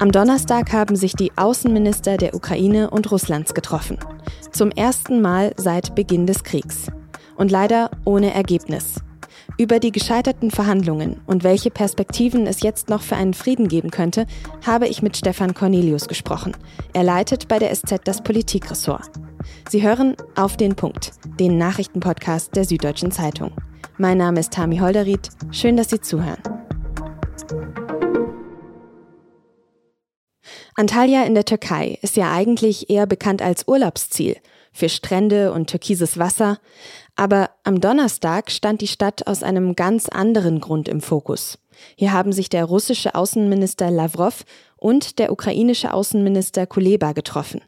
Am Donnerstag haben sich die Außenminister der Ukraine und Russlands getroffen. Zum ersten Mal seit Beginn des Kriegs. Und leider ohne Ergebnis. Über die gescheiterten Verhandlungen und welche Perspektiven es jetzt noch für einen Frieden geben könnte, habe ich mit Stefan Cornelius gesprochen. Er leitet bei der SZ das Politikressort. Sie hören auf den Punkt, den Nachrichtenpodcast der Süddeutschen Zeitung. Mein Name ist Tami Holderried. Schön, dass Sie zuhören. Antalya in der Türkei ist ja eigentlich eher bekannt als Urlaubsziel für Strände und türkises Wasser, aber am Donnerstag stand die Stadt aus einem ganz anderen Grund im Fokus. Hier haben sich der russische Außenminister Lavrov und der ukrainische Außenminister Kuleba getroffen.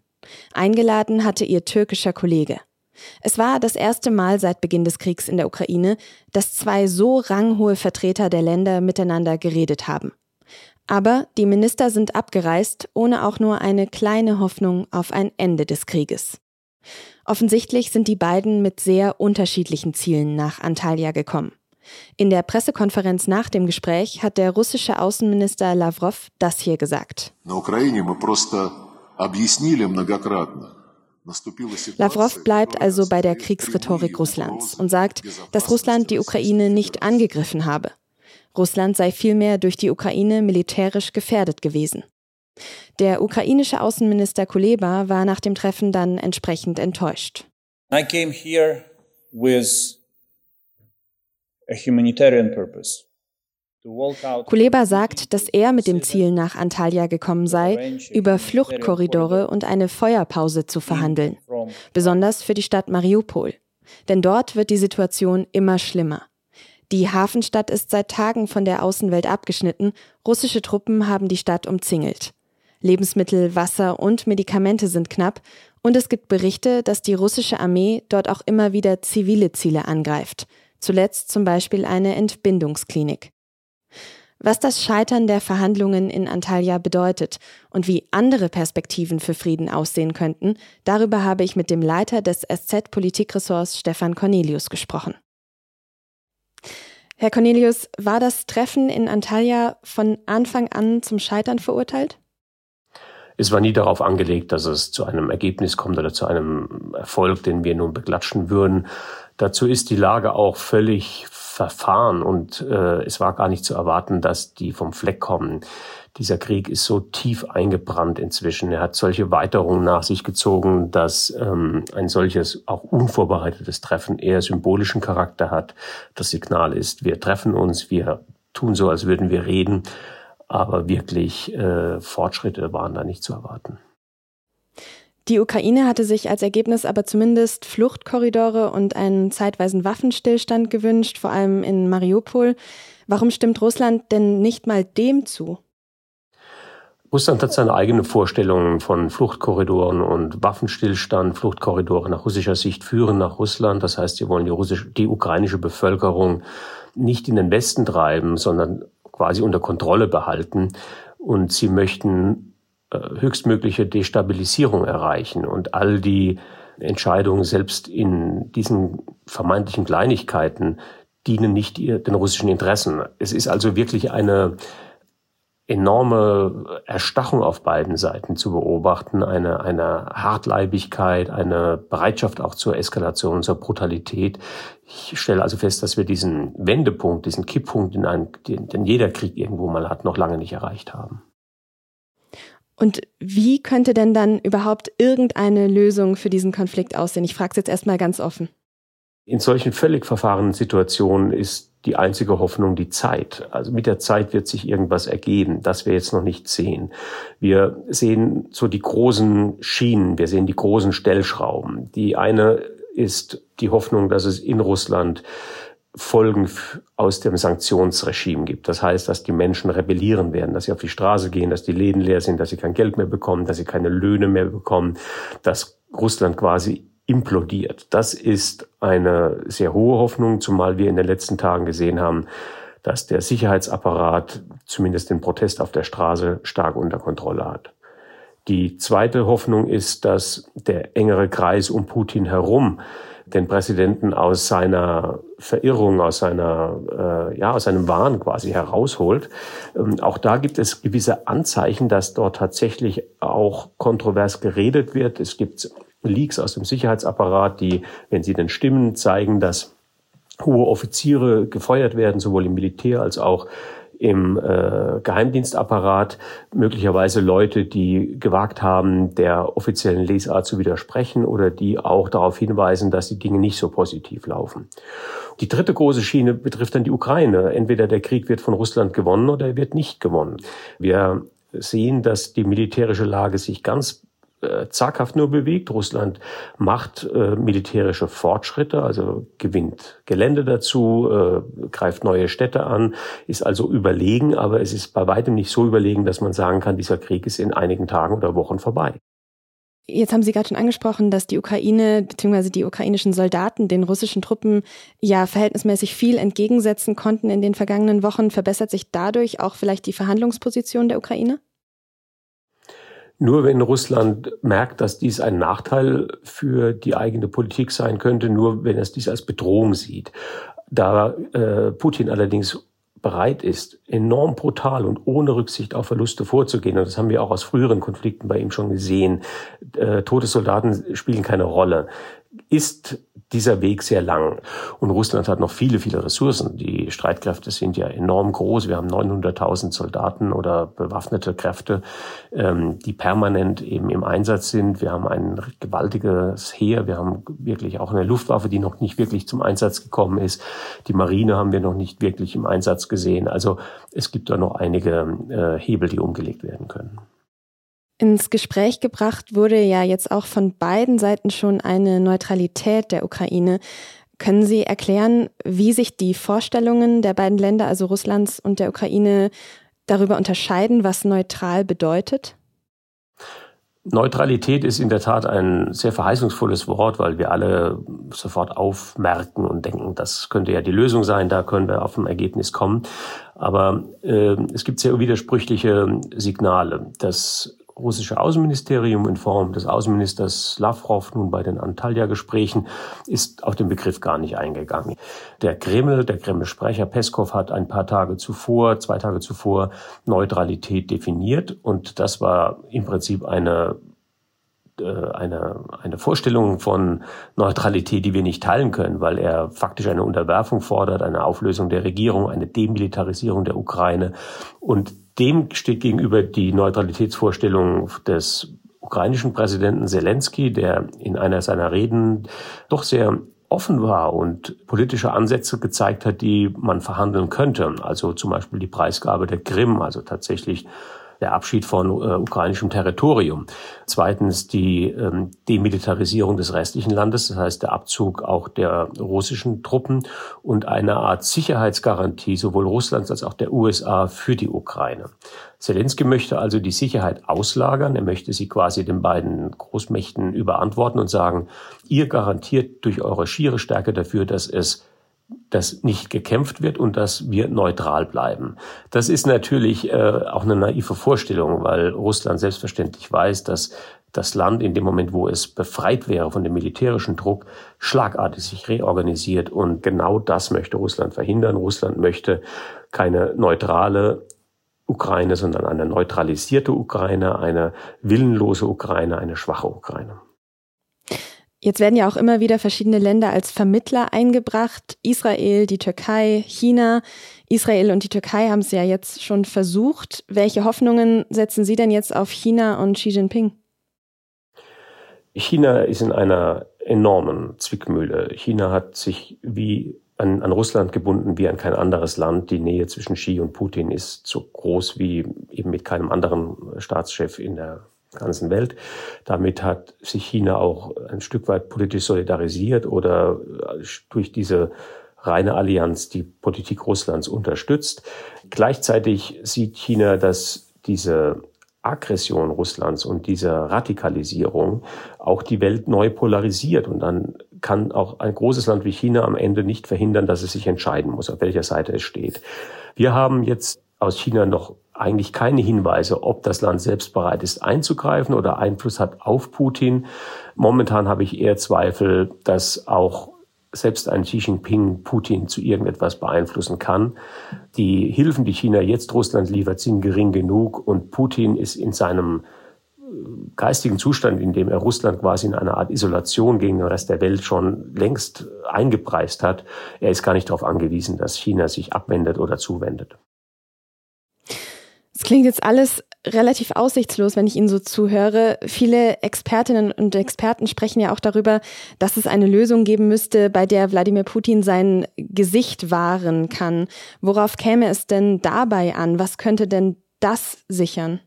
Eingeladen hatte ihr türkischer Kollege. Es war das erste Mal seit Beginn des Kriegs in der Ukraine, dass zwei so ranghohe Vertreter der Länder miteinander geredet haben. Aber die Minister sind abgereist, ohne auch nur eine kleine Hoffnung auf ein Ende des Krieges. Offensichtlich sind die beiden mit sehr unterschiedlichen Zielen nach Antalya gekommen. In der Pressekonferenz nach dem Gespräch hat der russische Außenminister Lavrov das hier gesagt. Lavrov bleibt also bei der Kriegsrhetorik Russlands und sagt, dass Russland die Ukraine nicht angegriffen habe. Russland sei vielmehr durch die Ukraine militärisch gefährdet gewesen. Der ukrainische Außenminister Kuleba war nach dem Treffen dann entsprechend enttäuscht. I came here with a humanitarian purpose. Kuleba sagt, dass er mit dem Ziel nach Antalya gekommen sei, über Fluchtkorridore und eine Feuerpause zu verhandeln, besonders für die Stadt Mariupol. Denn dort wird die Situation immer schlimmer. Die Hafenstadt ist seit Tagen von der Außenwelt abgeschnitten, russische Truppen haben die Stadt umzingelt. Lebensmittel, Wasser und Medikamente sind knapp und es gibt Berichte, dass die russische Armee dort auch immer wieder zivile Ziele angreift, zuletzt zum Beispiel eine Entbindungsklinik. Was das Scheitern der Verhandlungen in Antalya bedeutet und wie andere Perspektiven für Frieden aussehen könnten, darüber habe ich mit dem Leiter des SZ-Politikressorts Stefan Cornelius gesprochen. Herr Cornelius, war das Treffen in Antalya von Anfang an zum Scheitern verurteilt? Es war nie darauf angelegt, dass es zu einem Ergebnis kommt oder zu einem Erfolg, den wir nun beglatschen würden. Dazu ist die Lage auch völlig verfahren und äh, es war gar nicht zu erwarten, dass die vom Fleck kommen. Dieser Krieg ist so tief eingebrannt inzwischen. Er hat solche Weiterungen nach sich gezogen, dass ähm, ein solches auch unvorbereitetes Treffen eher symbolischen Charakter hat. Das Signal ist, wir treffen uns, wir tun so, als würden wir reden, aber wirklich äh, Fortschritte waren da nicht zu erwarten. Die Ukraine hatte sich als Ergebnis aber zumindest Fluchtkorridore und einen zeitweisen Waffenstillstand gewünscht, vor allem in Mariupol. Warum stimmt Russland denn nicht mal dem zu? Russland hat seine eigenen Vorstellungen von Fluchtkorridoren und Waffenstillstand. Fluchtkorridore nach russischer Sicht führen nach Russland. Das heißt, sie wollen die, russische, die ukrainische Bevölkerung nicht in den Westen treiben, sondern quasi unter Kontrolle behalten. Und sie möchten äh, höchstmögliche Destabilisierung erreichen. Und all die Entscheidungen selbst in diesen vermeintlichen Kleinigkeiten dienen nicht den russischen Interessen. Es ist also wirklich eine enorme Erstachung auf beiden Seiten zu beobachten, eine, eine Hartleibigkeit, eine Bereitschaft auch zur Eskalation, zur Brutalität. Ich stelle also fest, dass wir diesen Wendepunkt, diesen Kipppunkt, den, ein, den, den jeder Krieg irgendwo mal hat, noch lange nicht erreicht haben. Und wie könnte denn dann überhaupt irgendeine Lösung für diesen Konflikt aussehen? Ich frage es jetzt erstmal ganz offen. In solchen völlig verfahrenen Situationen ist die einzige Hoffnung die Zeit. Also mit der Zeit wird sich irgendwas ergeben, das wir jetzt noch nicht sehen. Wir sehen so die großen Schienen, wir sehen die großen Stellschrauben. Die eine ist die Hoffnung, dass es in Russland Folgen aus dem Sanktionsregime gibt. Das heißt, dass die Menschen rebellieren werden, dass sie auf die Straße gehen, dass die Läden leer sind, dass sie kein Geld mehr bekommen, dass sie keine Löhne mehr bekommen, dass Russland quasi implodiert. Das ist eine sehr hohe Hoffnung, zumal wir in den letzten Tagen gesehen haben, dass der Sicherheitsapparat zumindest den Protest auf der Straße stark unter Kontrolle hat. Die zweite Hoffnung ist, dass der engere Kreis um Putin herum den Präsidenten aus seiner Verirrung, aus seiner, äh, ja, aus seinem Wahn quasi herausholt. Ähm, auch da gibt es gewisse Anzeichen, dass dort tatsächlich auch kontrovers geredet wird. Es gibt Leaks aus dem Sicherheitsapparat, die, wenn sie denn stimmen, zeigen, dass hohe Offiziere gefeuert werden, sowohl im Militär als auch im äh, Geheimdienstapparat, möglicherweise Leute, die gewagt haben, der offiziellen Lesart zu widersprechen oder die auch darauf hinweisen, dass die Dinge nicht so positiv laufen. Die dritte große Schiene betrifft dann die Ukraine. Entweder der Krieg wird von Russland gewonnen oder er wird nicht gewonnen. Wir sehen, dass die militärische Lage sich ganz äh, zaghaft nur bewegt. Russland macht äh, militärische Fortschritte, also gewinnt Gelände dazu, äh, greift neue Städte an, ist also überlegen, aber es ist bei weitem nicht so überlegen, dass man sagen kann, dieser Krieg ist in einigen Tagen oder Wochen vorbei. Jetzt haben Sie gerade schon angesprochen, dass die Ukraine bzw. die ukrainischen Soldaten den russischen Truppen ja verhältnismäßig viel entgegensetzen konnten in den vergangenen Wochen. Verbessert sich dadurch auch vielleicht die Verhandlungsposition der Ukraine? Nur wenn Russland merkt, dass dies ein Nachteil für die eigene Politik sein könnte, nur wenn es dies als Bedrohung sieht. Da äh, Putin allerdings bereit ist, enorm brutal und ohne Rücksicht auf Verluste vorzugehen, und das haben wir auch aus früheren Konflikten bei ihm schon gesehen, äh, Todessoldaten spielen keine Rolle, ist dieser Weg sehr lang. Und Russland hat noch viele, viele Ressourcen. Die Streitkräfte sind ja enorm groß. Wir haben 900.000 Soldaten oder bewaffnete Kräfte, ähm, die permanent eben im Einsatz sind. Wir haben ein gewaltiges Heer. Wir haben wirklich auch eine Luftwaffe, die noch nicht wirklich zum Einsatz gekommen ist. Die Marine haben wir noch nicht wirklich im Einsatz gesehen. Also es gibt da noch einige äh, Hebel, die umgelegt werden können. Ins Gespräch gebracht wurde ja jetzt auch von beiden Seiten schon eine Neutralität der Ukraine. Können Sie erklären, wie sich die Vorstellungen der beiden Länder, also Russlands und der Ukraine, darüber unterscheiden, was neutral bedeutet? Neutralität ist in der Tat ein sehr verheißungsvolles Wort, weil wir alle sofort aufmerken und denken, das könnte ja die Lösung sein, da können wir auf ein Ergebnis kommen. Aber äh, es gibt sehr widersprüchliche Signale. Das russische Außenministerium in Form des Außenministers Lavrov nun bei den Antalya-Gesprächen ist auf den Begriff gar nicht eingegangen. Der Kreml, der Kreml-Sprecher Peskov hat ein paar Tage zuvor, zwei Tage zuvor Neutralität definiert und das war im Prinzip eine eine, eine Vorstellung von Neutralität, die wir nicht teilen können, weil er faktisch eine Unterwerfung fordert, eine Auflösung der Regierung, eine Demilitarisierung der Ukraine. Und dem steht gegenüber die Neutralitätsvorstellung des ukrainischen Präsidenten Zelensky, der in einer seiner Reden doch sehr offen war und politische Ansätze gezeigt hat, die man verhandeln könnte. Also zum Beispiel die Preisgabe der Krim, also tatsächlich der Abschied von äh, ukrainischem Territorium. Zweitens die ähm, Demilitarisierung des restlichen Landes, das heißt der Abzug auch der russischen Truppen und eine Art Sicherheitsgarantie sowohl Russlands als auch der USA für die Ukraine. Zelensky möchte also die Sicherheit auslagern. Er möchte sie quasi den beiden Großmächten überantworten und sagen, ihr garantiert durch eure schiere Stärke dafür, dass es dass nicht gekämpft wird und dass wir neutral bleiben. Das ist natürlich äh, auch eine naive Vorstellung, weil Russland selbstverständlich weiß, dass das Land in dem Moment, wo es befreit wäre von dem militärischen Druck, schlagartig sich reorganisiert. Und genau das möchte Russland verhindern. Russland möchte keine neutrale Ukraine, sondern eine neutralisierte Ukraine, eine willenlose Ukraine, eine schwache Ukraine. Jetzt werden ja auch immer wieder verschiedene Länder als Vermittler eingebracht. Israel, die Türkei, China. Israel und die Türkei haben es ja jetzt schon versucht. Welche Hoffnungen setzen Sie denn jetzt auf China und Xi Jinping? China ist in einer enormen Zwickmühle. China hat sich wie an, an, Russland gebunden wie an kein anderes Land. Die Nähe zwischen Xi und Putin ist so groß wie eben mit keinem anderen Staatschef in der ganzen Welt. Damit hat sich China auch ein Stück weit politisch solidarisiert oder äh, durch diese reine Allianz die Politik Russlands unterstützt. Gleichzeitig sieht China, dass diese Aggression Russlands und diese Radikalisierung auch die Welt neu polarisiert. Und dann kann auch ein großes Land wie China am Ende nicht verhindern, dass es sich entscheiden muss, auf welcher Seite es steht. Wir haben jetzt aus China noch eigentlich keine Hinweise, ob das Land selbst bereit ist einzugreifen oder Einfluss hat auf Putin. Momentan habe ich eher Zweifel, dass auch selbst ein Xi Jinping Putin zu irgendetwas beeinflussen kann. Die Hilfen, die China jetzt Russland liefert, sind gering genug und Putin ist in seinem äh, geistigen Zustand, in dem er Russland quasi in einer Art Isolation gegen den Rest der Welt schon längst eingepreist hat. Er ist gar nicht darauf angewiesen, dass China sich abwendet oder zuwendet. Es klingt jetzt alles relativ aussichtslos, wenn ich Ihnen so zuhöre. Viele Expertinnen und Experten sprechen ja auch darüber, dass es eine Lösung geben müsste, bei der Wladimir Putin sein Gesicht wahren kann. Worauf käme es denn dabei an? Was könnte denn das sichern?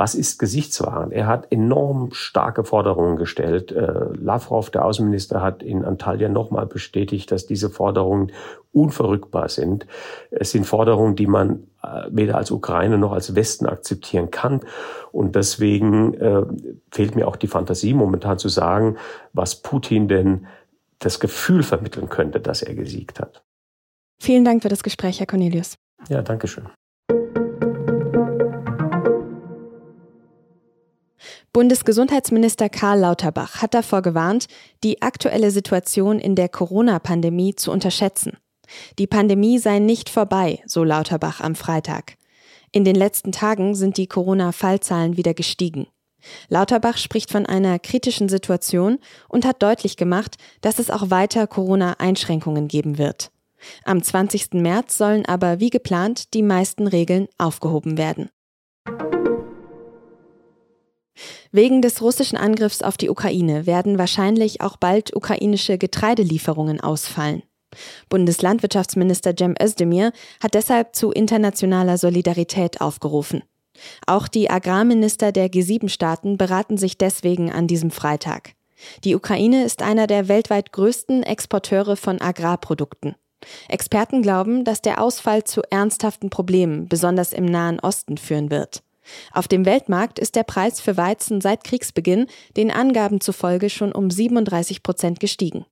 Was ist Gesichtswahren? Er hat enorm starke Forderungen gestellt. Äh, Lavrov, der Außenminister, hat in Antalya nochmal bestätigt, dass diese Forderungen unverrückbar sind. Es sind Forderungen, die man äh, weder als Ukraine noch als Westen akzeptieren kann. Und deswegen äh, fehlt mir auch die Fantasie, momentan zu sagen, was Putin denn das Gefühl vermitteln könnte, dass er gesiegt hat. Vielen Dank für das Gespräch, Herr Cornelius. Ja, danke schön. Bundesgesundheitsminister Karl Lauterbach hat davor gewarnt, die aktuelle Situation in der Corona-Pandemie zu unterschätzen. Die Pandemie sei nicht vorbei, so Lauterbach am Freitag. In den letzten Tagen sind die Corona-Fallzahlen wieder gestiegen. Lauterbach spricht von einer kritischen Situation und hat deutlich gemacht, dass es auch weiter Corona-Einschränkungen geben wird. Am 20. März sollen aber wie geplant die meisten Regeln aufgehoben werden. Wegen des russischen Angriffs auf die Ukraine werden wahrscheinlich auch bald ukrainische Getreidelieferungen ausfallen. Bundeslandwirtschaftsminister Cem Özdemir hat deshalb zu internationaler Solidarität aufgerufen. Auch die Agrarminister der G7-Staaten beraten sich deswegen an diesem Freitag. Die Ukraine ist einer der weltweit größten Exporteure von Agrarprodukten. Experten glauben, dass der Ausfall zu ernsthaften Problemen, besonders im Nahen Osten, führen wird. Auf dem Weltmarkt ist der Preis für Weizen seit Kriegsbeginn den Angaben zufolge schon um 37 Prozent gestiegen.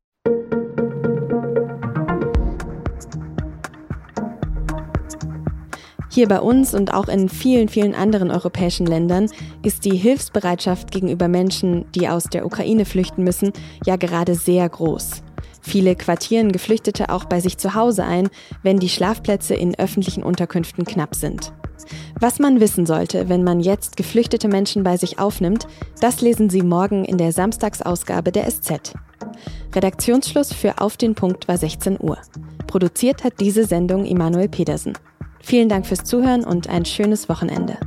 Hier bei uns und auch in vielen, vielen anderen europäischen Ländern ist die Hilfsbereitschaft gegenüber Menschen, die aus der Ukraine flüchten müssen, ja gerade sehr groß. Viele quartieren Geflüchtete auch bei sich zu Hause ein, wenn die Schlafplätze in öffentlichen Unterkünften knapp sind. Was man wissen sollte, wenn man jetzt geflüchtete Menschen bei sich aufnimmt, das lesen Sie morgen in der Samstagsausgabe der SZ. Redaktionsschluss für Auf den Punkt war 16 Uhr. Produziert hat diese Sendung Immanuel Pedersen. Vielen Dank fürs Zuhören und ein schönes Wochenende.